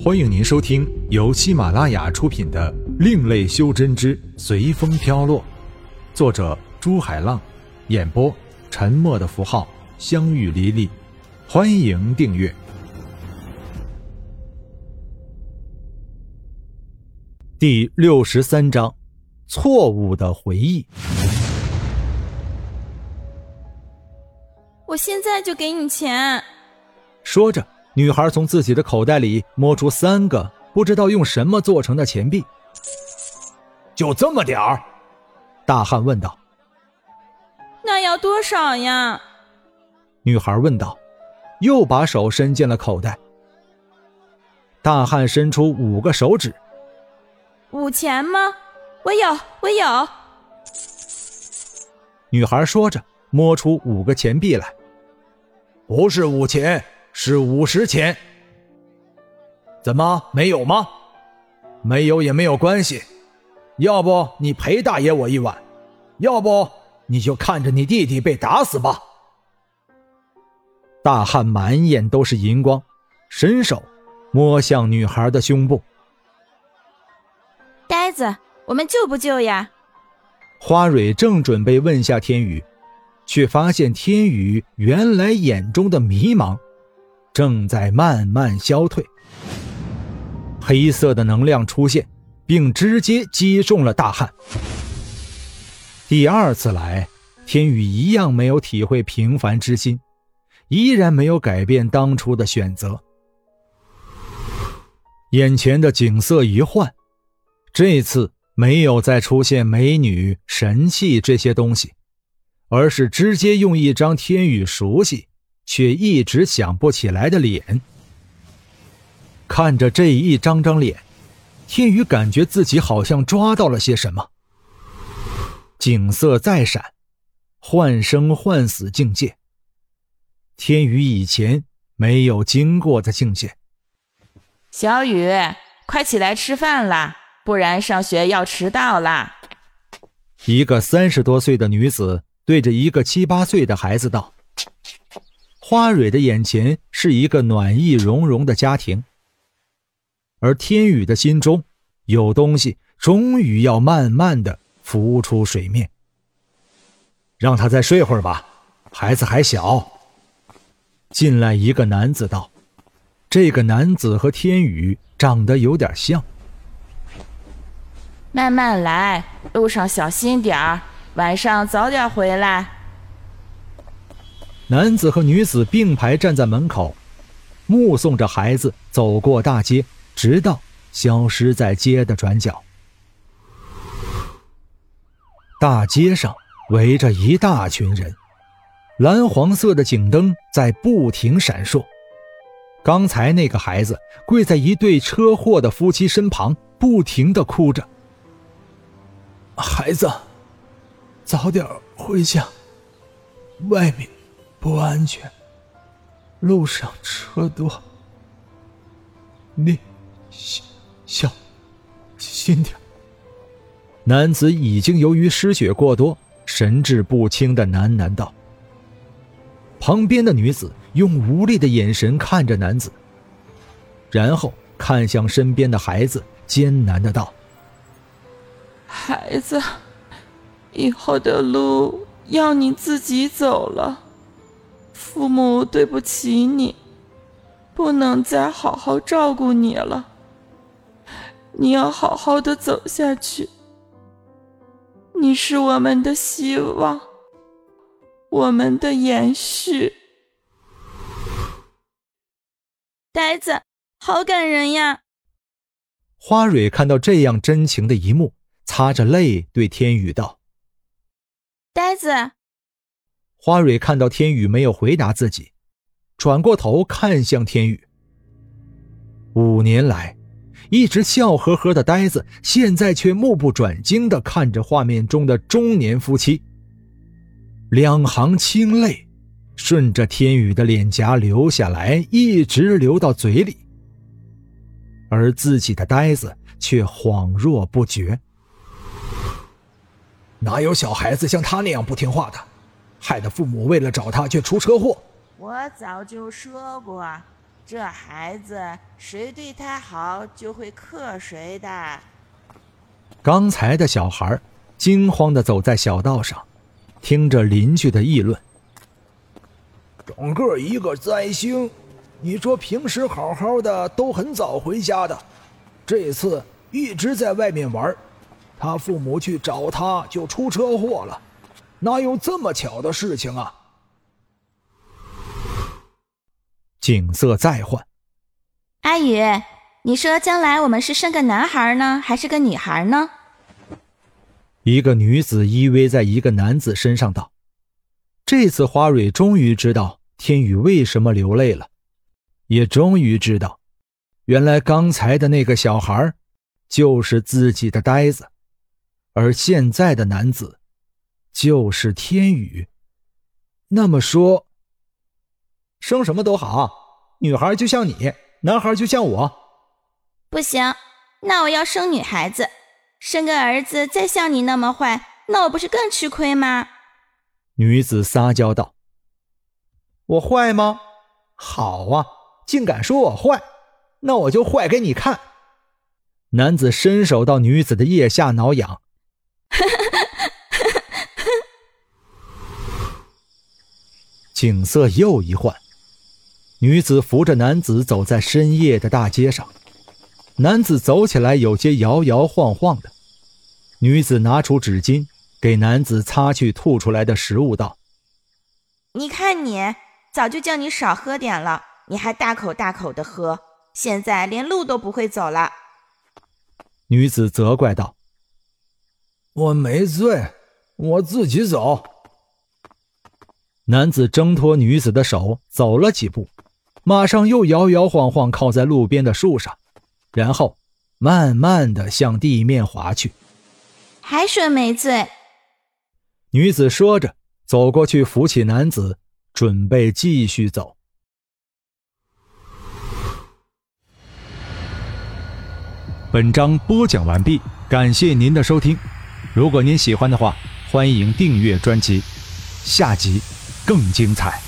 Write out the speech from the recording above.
欢迎您收听由喜马拉雅出品的《另类修真之随风飘落》，作者朱海浪，演播沉默的符号、相遇黎黎。欢迎订阅。第六十三章：错误的回忆。我现在就给你钱。说着。女孩从自己的口袋里摸出三个不知道用什么做成的钱币。就这么点儿？大汉问道。那要多少呀？女孩问道，又把手伸进了口袋。大汉伸出五个手指。五钱吗？我有，我有。女孩说着，摸出五个钱币来。不是五钱。是五十钱，怎么没有吗？没有也没有关系，要不你陪大爷我一晚，要不你就看着你弟弟被打死吧。大汉满眼都是银光，伸手摸向女孩的胸部。呆子，我们救不救呀？花蕊正准备问下天宇，却发现天宇原来眼中的迷茫。正在慢慢消退，黑色的能量出现，并直接击中了大汉。第二次来，天宇一样没有体会平凡之心，依然没有改变当初的选择。眼前的景色一换，这次没有再出现美女、神器这些东西，而是直接用一张天宇熟悉。却一直想不起来的脸，看着这一张张脸，天宇感觉自己好像抓到了些什么。景色再闪，幻生幻死境界。天宇以前没有经过的境界。小雨，快起来吃饭啦，不然上学要迟到啦。一个三十多岁的女子对着一个七八岁的孩子道。花蕊的眼前是一个暖意融融的家庭，而天宇的心中有东西终于要慢慢的浮出水面。让他再睡会儿吧，孩子还小。进来一个男子道：“这个男子和天宇长得有点像。”慢慢来，路上小心点儿，晚上早点回来。男子和女子并排站在门口，目送着孩子走过大街，直到消失在街的转角。大街上围着一大群人，蓝黄色的警灯在不停闪烁。刚才那个孩子跪在一对车祸的夫妻身旁，不停的哭着：“孩子，早点回家，外面……”不安全，路上车多，你小小心点。男子已经由于失血过多，神志不清的喃喃道。旁边的女子用无力的眼神看着男子，然后看向身边的孩子，艰难的道：“孩子，以后的路要你自己走了。”父母对不起你，不能再好好照顾你了。你要好好的走下去。你是我们的希望，我们的延续。呆子，好感人呀！花蕊看到这样真情的一幕，擦着泪对天宇道：“呆子。”花蕊看到天宇没有回答自己，转过头看向天宇。五年来，一直笑呵呵的呆子，现在却目不转睛地看着画面中的中年夫妻。两行清泪顺着天宇的脸颊流下来，一直流到嘴里，而自己的呆子却恍若不觉。哪有小孩子像他那样不听话的？害得父母为了找他却出车祸。我早就说过，这孩子谁对他好就会克谁的。刚才的小孩惊慌的走在小道上，听着邻居的议论。整个一个灾星！你说平时好好的都很早回家的，这次一直在外面玩。他父母去找他就出车祸了，哪有这么巧的事情啊？景色再换，阿宇，你说将来我们是生个男孩呢，还是个女孩呢？一个女子依偎在一个男子身上道：“这次花蕊终于知道天宇为什么流泪了，也终于知道，原来刚才的那个小孩就是自己的呆子，而现在的男子就是天宇。那么说。”生什么都好，女孩就像你，男孩就像我。不行，那我要生女孩子，生个儿子再像你那么坏，那我不是更吃亏吗？女子撒娇道：“我坏吗？好啊，竟敢说我坏，那我就坏给你看。”男子伸手到女子的腋下挠痒。景色又一换。女子扶着男子走在深夜的大街上，男子走起来有些摇摇晃晃的。女子拿出纸巾给男子擦去吐出来的食物，道：“你看你，早就叫你少喝点了，你还大口大口的喝，现在连路都不会走了。”女子责怪道：“我没醉，我自己走。”男子挣脱女子的手，走了几步。马上又摇摇晃晃靠在路边的树上，然后慢慢的向地面滑去。还说没醉。女子说着，走过去扶起男子，准备继续走。本章播讲完毕，感谢您的收听。如果您喜欢的话，欢迎订阅专辑，下集更精彩。